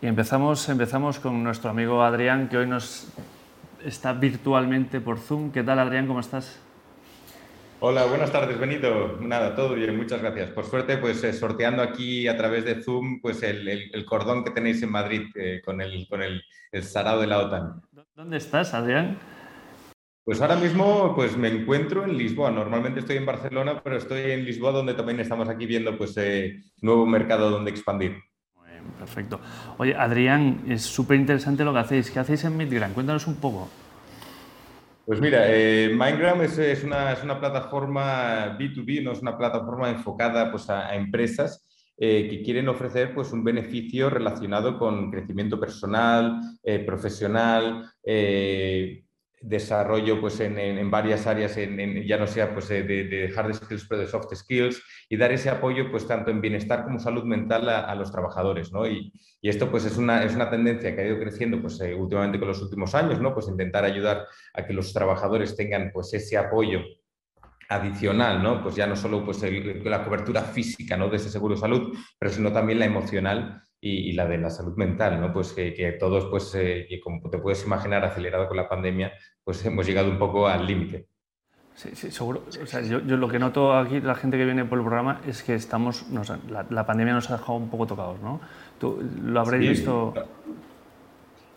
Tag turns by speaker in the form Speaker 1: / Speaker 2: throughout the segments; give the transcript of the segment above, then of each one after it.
Speaker 1: Y empezamos, empezamos con nuestro amigo Adrián, que hoy nos está virtualmente por Zoom. ¿Qué tal, Adrián? ¿Cómo estás?
Speaker 2: Hola, buenas tardes, Benito. Nada, todo bien, muchas gracias. Por suerte, pues eh, sorteando aquí a través de Zoom pues el, cordón que tenéis en Madrid eh, con, el, con el, el sarao de la OTAN.
Speaker 1: ¿Dónde estás, Adrián?
Speaker 2: Pues ahora mismo pues me encuentro en Lisboa. Normalmente estoy en Barcelona, pero estoy en Lisboa donde también estamos aquí viendo pues eh, nuevo mercado donde expandir.
Speaker 1: Perfecto. Oye, Adrián, es súper interesante lo que hacéis. ¿Qué hacéis en Midgram? Cuéntanos un poco.
Speaker 2: Pues mira, eh, Mindgram es, una, plataforma B2B, no es una plataforma enfocada pues, a, empresas eh, que quieren ofrecer pues, un beneficio relacionado con crecimiento personal, eh, profesional, desarrollo pues, en, varias áreas, en, ya no sea pues, de, hard skills, pero de soft skills, y dar ese apoyo pues, tanto en bienestar como salud mental a, los trabajadores. ¿no? Y, esto pues, es, una, es una tendencia que ha ido creciendo pues, eh, últimamente con los últimos años, ¿no? pues intentar ayudar a que los trabajadores tengan pues, ese apoyo adicional, ¿no? Pues ya no solo pues, la cobertura física ¿no? de ese seguro de salud, pero sino también la emocional y, la de la salud mental, ¿no? Pues que, todos, pues, eh, como te puedes imaginar, acelerado con la pandemia, pues hemos llegado un poco al límite.
Speaker 1: Sí, sí, seguro. O sea, yo, lo que noto aquí, la gente que viene por el programa, es que estamos, la, pandemia nos ha dejado un poco tocados, ¿no? ¿Tú, ¿Lo habréis visto?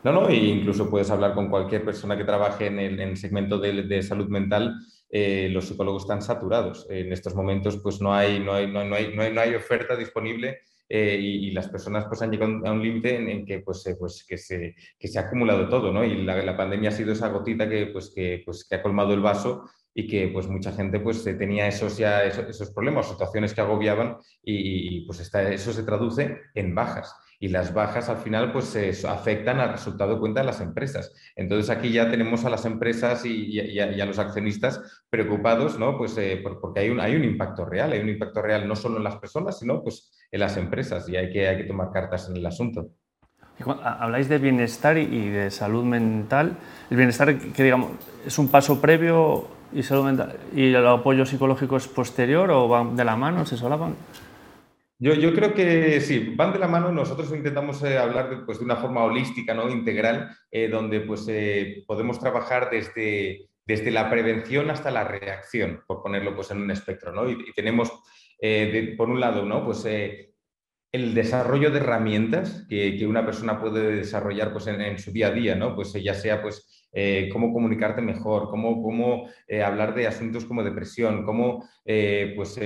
Speaker 2: No, no, e incluso puedes hablar con cualquier persona que trabaje en el, segmento de, salud mental. Eh, los psicólogos están saturados. En estos momentos, pues no hay, no hay, no hay, no hay, no hay oferta disponible eh, y, las personas pues, han llegado a un límite en, que, pues, pues, que, se, que se ha acumulado todo, ¿no? Y la, la, pandemia ha sido esa gotita que, pues, que, pues, que ha colmado el vaso y que pues mucha gente pues tenía esos ya esos, problemas, situaciones que agobiaban y, pues eso se traduce en bajas y las bajas al final pues afectan al resultado de cuenta de las empresas. Entonces aquí ya tenemos a las empresas y, a, los accionistas preocupados, ¿no? Pues eh, porque hay un, hay un impacto real, hay un impacto real no solo en las personas, sino pues en las empresas y hay que, hay que tomar cartas en el asunto.
Speaker 1: Habláis de bienestar y de salud mental. El bienestar, que digamos, es un paso previo y salud mental. ¿Y el apoyo psicológico es posterior o van de la mano, se solapan?
Speaker 2: Yo, creo que sí, van de la mano. Nosotros intentamos eh, hablar de, pues, de, una forma holística, ¿no? integral, eh, donde pues, eh, podemos trabajar desde, desde la prevención hasta la reacción, por ponerlo pues, en un espectro. ¿no? Y, tenemos, por un lado, ¿no? pues, el desarrollo de herramientas que, que, una persona puede desarrollar pues, en, su día a día, ¿no? pues, ya sea pues, eh, cómo comunicarte mejor, cómo, cómo eh, hablar de asuntos como depresión, cómo eh, pues,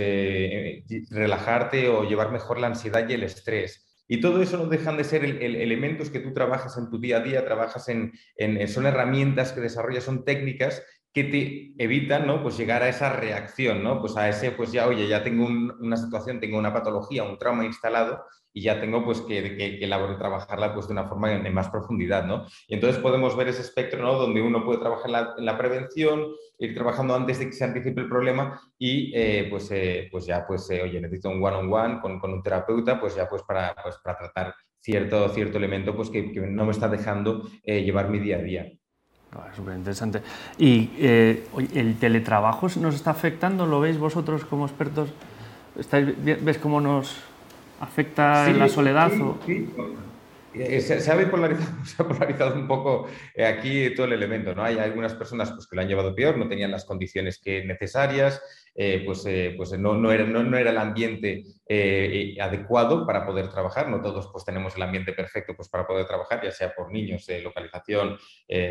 Speaker 2: relajarte o llevar mejor la ansiedad y el estrés. Y todo eso no dejan de ser elementos que tú trabajas en tu día a día, trabajas en, en, son herramientas que desarrollas, son técnicas que te evitan ¿no? pues llegar a esa reacción, ¿no? pues a ese, pues ya, oye, ya tengo una situación, tengo una patología, un trauma instalado y ya tengo pues que, que, que trabajarla pues de una forma en, más profundidad. ¿no? Y entonces podemos ver ese espectro ¿no? donde uno puede trabajar en la, prevención, ir trabajando antes de que se anticipe el problema y eh, pues, eh, pues ya, pues, eh, oye, necesito un one-on-one con, con, un terapeuta, pues ya pues para, pues para tratar cierto, cierto elemento pues que, que no me está dejando llevar mi día a día.
Speaker 1: Súper interesante. ¿Y eh, el teletrabajo nos está afectando? ¿Lo veis vosotros como expertos? ¿Ves cómo nos afecta en la soledad? Sí,
Speaker 2: eh, Se, ha polarizado, un poco eh, aquí todo el elemento. ¿no? Hay algunas personas pues, que lo han llevado peor, no tenían las condiciones necesarias, pues, pues no, no, era, no, era el ambiente adecuado para poder trabajar. No todos pues, tenemos el ambiente perfecto pues, para poder trabajar, ya sea por niños, localización,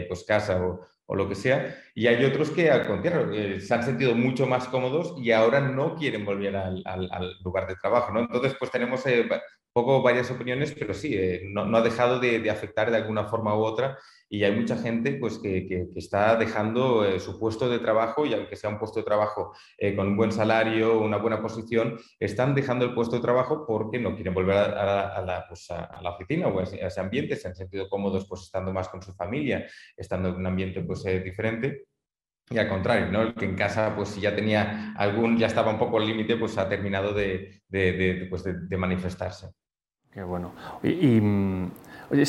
Speaker 2: pues, casa o, o, lo que sea. Y hay otros que, al contrario, se han sentido mucho más cómodos y ahora no quieren volver al, al, lugar de trabajo. ¿no? Entonces, pues tenemos poco varias opiniones, pero sí, eh, no, ha dejado de, afectar de alguna forma u otra y hay mucha gente pues, que, está dejando eh, su puesto de trabajo y aunque sea un puesto de trabajo eh, con un buen salario, una buena posición, están dejando el puesto de trabajo porque no quieren volver a, la, pues, a la, oficina o a ese, ambiente, se han sentido cómodos pues, estando más con su familia, estando en un ambiente pues, diferente. Y al contrario, ¿no? El que en casa, pues si ya tenía algún, ya estaba un poco al límite, pues ha terminado de, de, pues, de manifestarse.
Speaker 1: Qué bueno. Y, mm, oye,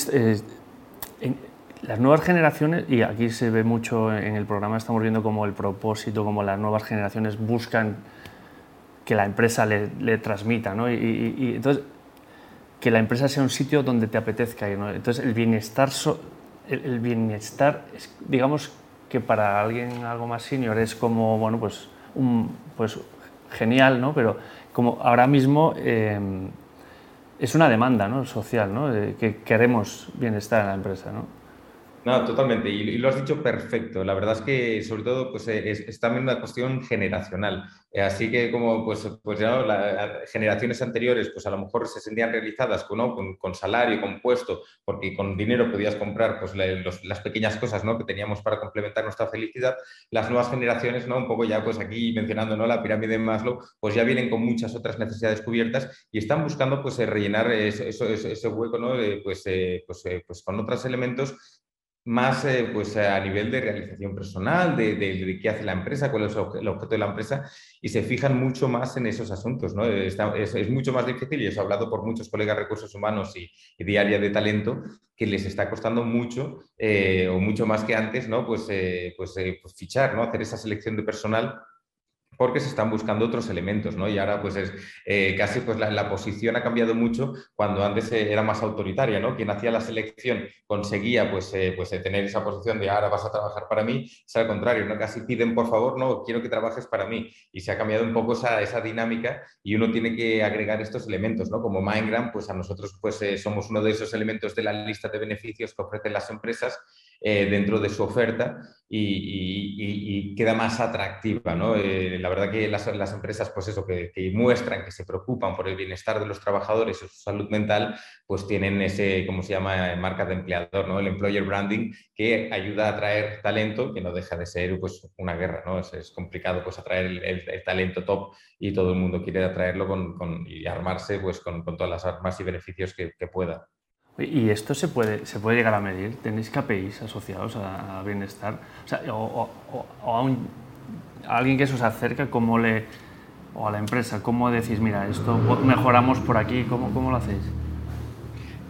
Speaker 1: las nuevas generaciones, y aquí se ve mucho en el programa, estamos viendo como el propósito, como las nuevas generaciones buscan que la empresa le, transmita, ¿no? Y, entonces, que la empresa sea un sitio donde te apetezca ir. Entonces, el bienestar, el, bienestar es, digamos que para alguien algo más senior es como, bueno, pues, un, pues genial, ¿no? Pero como ahora mismo eh, es una demanda ¿no? social, ¿no? que queremos bienestar en la empresa, ¿no?
Speaker 2: No, totalmente. Y, lo has dicho perfecto. La verdad es que, sobre todo, pues eh, es, también una cuestión generacional. Eh, así que, como pues, pues ya generaciones anteriores, pues a lo mejor se sentían realizadas con, con, salario, con puesto, porque con dinero podías comprar pues, las pequeñas cosas ¿no? que teníamos para complementar nuestra felicidad. Las nuevas generaciones, ¿no? un poco ya pues aquí mencionando ¿no? la pirámide de Maslow, pues ya vienen con muchas otras necesidades cubiertas y están buscando pues, eh, rellenar ese, ese, hueco ¿no? pues, pues, pues con otros elementos más eh, pues, a nivel de realización personal, de, de, qué hace la empresa, cuál es el objeto de la empresa, y se fijan mucho más en esos asuntos. ¿no? es, es, mucho más difícil, y os he hablado por muchos colegas de recursos humanos y, y de talento, que les está costando mucho, eh, o mucho más que antes, ¿no? pues, eh, pues, pues, fichar, ¿no? hacer esa selección de personal porque se están buscando otros elementos, ¿no? Y ahora, pues es eh, casi pues la, posición ha cambiado mucho cuando antes eh, era más autoritaria, ¿no? Quien hacía la selección conseguía, pues, eh, pues tener esa posición de ahora vas a trabajar para mí, es al contrario, ¿no? Casi piden, por favor, no, quiero que trabajes para mí. Y se ha cambiado un poco esa, esa dinámica y uno tiene que agregar estos elementos, ¿no? Como Mindgram, pues a nosotros, pues somos uno de esos elementos de la lista de beneficios que ofrecen las empresas eh, dentro de su oferta y, queda más atractiva. ¿no? Eh, la verdad que las, empresas pues eso, que, muestran que se preocupan por el bienestar de los trabajadores y su salud mental, pues tienen ese, ¿cómo se llama?, marca de empleador, ¿no? el employer branding, que ayuda a atraer talento, que no deja de ser pues, una guerra. ¿no? Es, complicado pues, atraer el, talento top y todo el mundo quiere atraerlo con, y armarse pues, con, todas las armas y beneficios que pueda.
Speaker 1: ¿Y esto se puede, se puede llegar a medir? ¿Tenéis KPIs asociados a, bienestar? O, a, alguien que se os acerca, ¿cómo le, o a la empresa, ¿cómo decís, mira, esto mejoramos por aquí? ¿Cómo, cómo lo hacéis?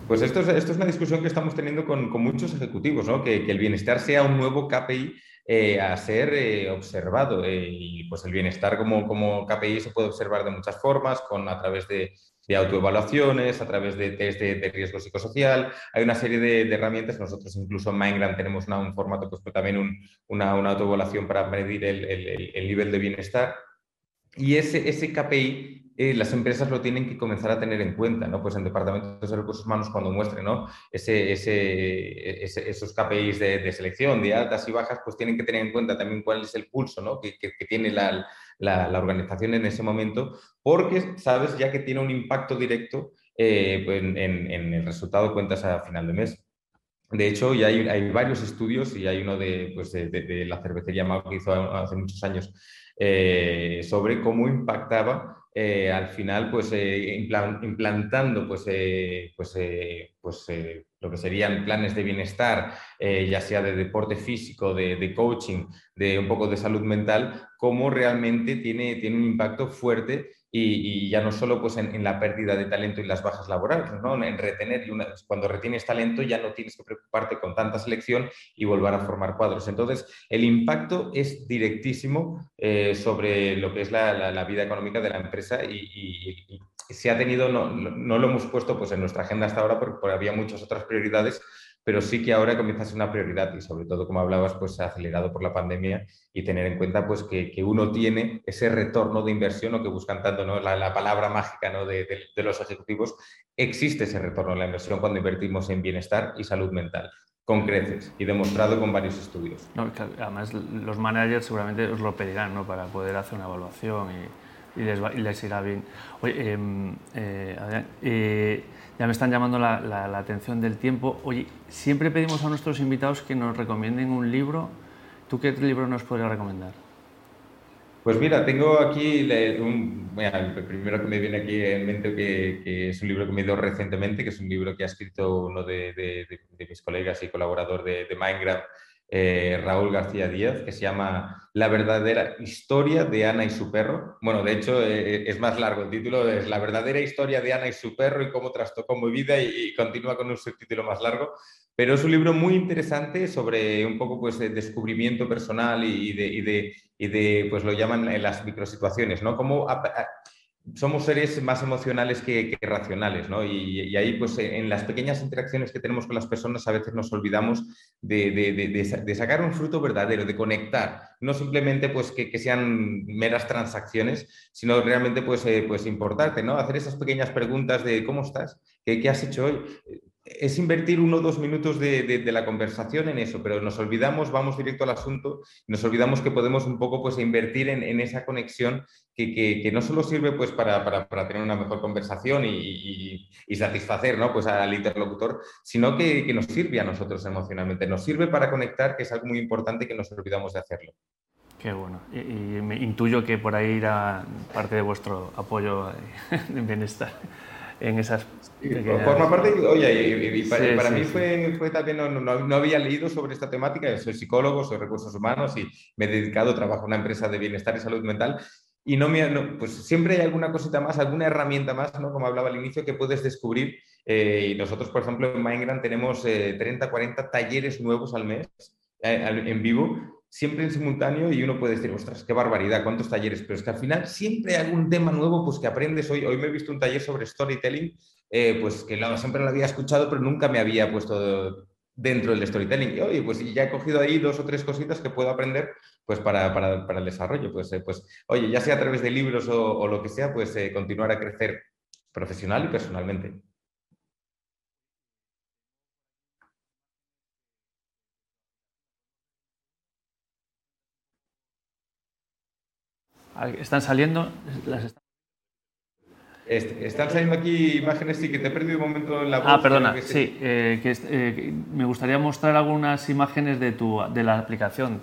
Speaker 2: Pues esto es, esto es una discusión que estamos teniendo con, muchos ejecutivos, ¿no? que, el bienestar sea un nuevo KPI eh, a ser eh, observado. Eh, y pues el bienestar como, KPI se puede observar de muchas formas, con, a través de, autoevaluaciones, a través de test de, riesgo psicosocial. Hay una serie de, herramientas. Nosotros incluso en Mindgram tenemos un formato, pues también una, autoevaluación para medir el, el, nivel de bienestar. Y ese KPI eh, las empresas lo tienen que comenzar a tener en cuenta, ¿no? Pues en departamentos de recursos humanos cuando muestren, ¿no? Ese, ese, esos KPIs de, selección, de altas y bajas, pues tienen que tener en cuenta también cuál es el pulso, ¿no? Que, que, tiene la, la, organización en ese momento, porque sabes ya que tiene un impacto directo eh, pues en, en, el resultado de cuentas a final de mes. De hecho, ya hay, varios estudios y hay uno de, pues de, la cervecería Mau que hizo hace muchos años eh, sobre cómo impactaba eh, al final, pues eh, implantando pues, pues, pues lo que serían planes de bienestar, ya sea de deporte físico, de, de, coaching, de un poco de salud mental, cómo realmente tiene, tiene un impacto fuerte y, ya no solo pues, en, la pérdida de talento y las bajas laborales, ¿no? en retener, y una, cuando retienes talento ya no tienes que preocuparte con tanta selección y volver a formar cuadros. Entonces, el impacto es directísimo eh, sobre lo que es la, la, vida económica de la empresa y, se ha tenido, no, no, lo hemos puesto pues, en nuestra agenda hasta ahora porque había muchas otras prioridades, pero sí que ahora comienza a ser una prioridad y sobre todo, como hablabas, pues acelerado por la pandemia y tener en cuenta pues que, que uno tiene ese retorno de inversión o que buscan tanto, ¿no? la, la palabra mágica ¿no? de, los ejecutivos, existe ese retorno de la inversión cuando invertimos en bienestar y salud mental con creces y demostrado con varios estudios.
Speaker 1: además, los managers seguramente os lo pedirán ¿no? para poder hacer una evaluación y, y, les, y les, irá bien. Oye, em, eh, Adrián, eh, ya me están llamando la, atención del tiempo. Oye, siempre pedimos a nuestros invitados que nos recomienden un libro. ¿Tú qué libro nos podrías recomendar?
Speaker 2: Pues mira, tengo aquí un, el primero que me viene aquí en mente, que, es un libro que me dio recientemente, que es un libro que ha escrito uno de, de, mis colegas y colaborador de Minecraft, eh, Raúl García Díaz, que se llama La verdadera historia de Ana y su perro. Bueno, de hecho eh, es más largo, el título es La verdadera historia de Ana y su perro y cómo trastocó mi vida y, continúa con un subtítulo más largo. Pero es un libro muy interesante sobre un poco pues de descubrimiento personal y de, y de, y de pues lo llaman las microsituaciones, ¿no? Cómo somos seres más emocionales que, racionales, ¿no? Y, ahí, pues, en las pequeñas interacciones que tenemos con las personas, a veces nos olvidamos de, sacar un fruto verdadero, de conectar, no simplemente, pues, que, sean meras transacciones, sino realmente, pues, eh, pues, importarte, ¿no? Hacer esas pequeñas preguntas de ¿cómo estás? ¿Qué, qué has hecho hoy? Es invertir uno o dos minutos de, la conversación en eso, pero nos olvidamos, vamos directo al asunto, nos olvidamos que podemos un poco pues, invertir en, esa conexión que, no solo sirve pues, para, tener una mejor conversación y, satisfacer ¿no? pues, al interlocutor, sino que, nos sirve a nosotros emocionalmente, nos sirve para conectar, que es algo muy importante que nos olvidamos de hacerlo.
Speaker 1: Qué bueno. Y, me intuyo que por ahí irá parte de vuestro apoyo en bienestar en esas
Speaker 2: Forma parte, oye, y, para, mí Fue, fue, también, no, no, había leído sobre esta temática, soy psicólogo, soy recursos humanos y me he dedicado, trabajo en una empresa de bienestar y salud mental y no me, pues siempre hay alguna cosita más, alguna herramienta más, ¿no? como hablaba al inicio, que puedes descubrir. Eh, y nosotros, por ejemplo, en Mindgram tenemos 30, eh, 40 talleres nuevos al mes eh, en vivo siempre en simultáneo y uno puede decir, ostras, qué barbaridad, cuántos talleres, pero es que al final siempre hay algún tema nuevo pues que aprendes. Hoy, hoy me he visto un taller sobre storytelling, eh, pues que siempre lo había escuchado, pero nunca me había puesto dentro del storytelling. Y oye, pues ya he cogido ahí dos o tres cositas que puedo aprender pues para, para, para el desarrollo. Pues, eh, pues, oye, ya sea a través de libros o, lo que sea, pues eh, continuar a crecer profesional y personalmente.
Speaker 1: Están saliendo.
Speaker 2: están saliendo aquí imágenes, sí, que te he perdido un momento en la voz.
Speaker 1: Ah, perdona, sí, eh, eh, me gustaría mostrar algunas imágenes de, tu, de la aplicación.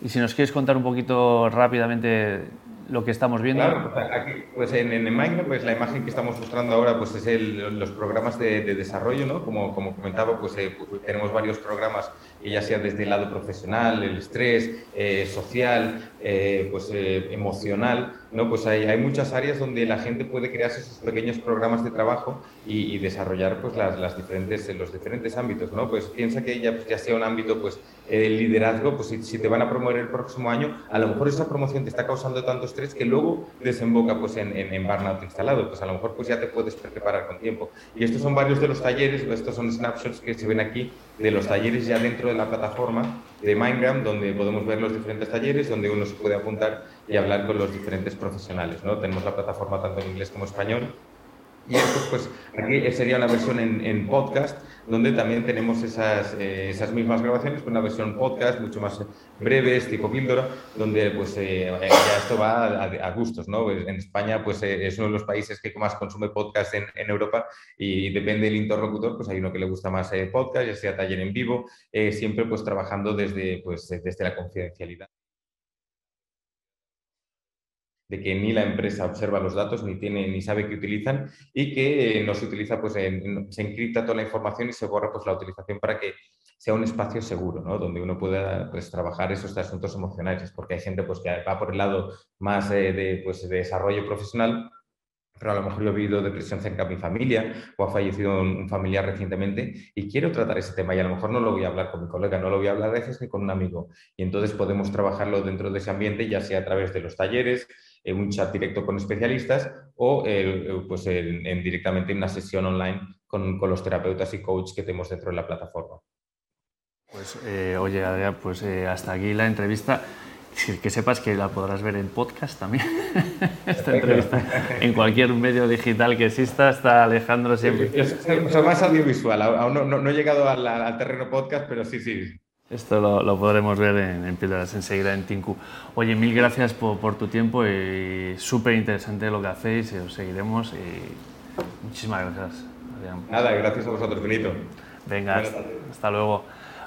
Speaker 1: Y si nos quieres contar un poquito rápidamente lo que estamos viendo.
Speaker 2: Claro, pues, aquí, pues en, en Minecraft, pues la imagen que estamos mostrando ahora, pues es el, los programas de, desarrollo, ¿no? Como, como comentaba, pues, eh, pues, tenemos varios programas, ya sea desde el lado profesional, el estrés, eh, social, eh, pues emocional, ¿no? Pues hay, hay, muchas áreas donde la gente puede crearse sus pequeños programas de trabajo y, desarrollar, pues, las, las, diferentes, los diferentes ámbitos, ¿no? Pues piensa que ya, ya sea un ámbito, pues, el liderazgo, pues si, si, te van a promover el próximo año, a lo mejor esa promoción te está causando tanto estrés que luego desemboca pues en, en, burnout instalado, pues a lo mejor pues ya te puedes preparar con tiempo. Y estos son varios de los talleres, estos son snapshots que se ven aquí de los talleres ya dentro de la plataforma de Mindgram, donde podemos ver los diferentes talleres, donde uno se puede apuntar y hablar con los diferentes profesionales. ¿no? Tenemos la plataforma tanto en inglés como español y esto, pues, aquí sería una versión en, podcast, donde también tenemos esas, eh, esas mismas grabaciones, con una versión podcast mucho más breves, tipo píldora, donde, pues, eh, ya esto va a, gustos, ¿no? Pues, en España, pues, eh, es uno de los países que más consume podcast en, en, Europa y depende del interlocutor, pues, hay uno que le gusta más podcast, ya sea taller en vivo, siempre, pues, trabajando desde, pues, desde la confidencialidad de que ni la empresa observa los datos, ni tiene, ni sabe qué utilizan, y que no se utiliza, pues se encripta toda la información y se borra pues la utilización para que sea un espacio seguro, ¿no? Donde uno pueda pues, trabajar esos asuntos emocionales, porque hay gente pues, que va por el lado más eh, de, pues, de desarrollo profesional, pero a lo mejor yo he vivido depresión cerca de mi familia o ha fallecido un, familiar recientemente y quiero tratar ese tema y a lo mejor no lo voy a hablar con mi colega, no lo voy a hablar a veces ni con un amigo. Y entonces podemos trabajarlo dentro de ese ambiente, ya sea a través de los talleres, en un chat directo con especialistas o eh, pues en, directamente en una sesión online con, con, los terapeutas y coaches que tenemos dentro de la plataforma.
Speaker 1: Pues eh, oye, Adrián, pues eh, hasta aquí la entrevista. Que sepas que la podrás ver en podcast también, esta entrevista. En cualquier medio digital que exista, está Alejandro siempre.
Speaker 2: Es, más audiovisual, aún no, no, he llegado al, al terreno podcast, pero sí, sí,
Speaker 1: esto lo, podremos ver en, en Piedras enseguida en Tinku. Oye, mil gracias por, tu tiempo y súper interesante lo que hacéis, os seguiremos y muchísimas gracias.
Speaker 2: Nada, gracias a vosotros, Benito.
Speaker 1: Venga, hasta luego.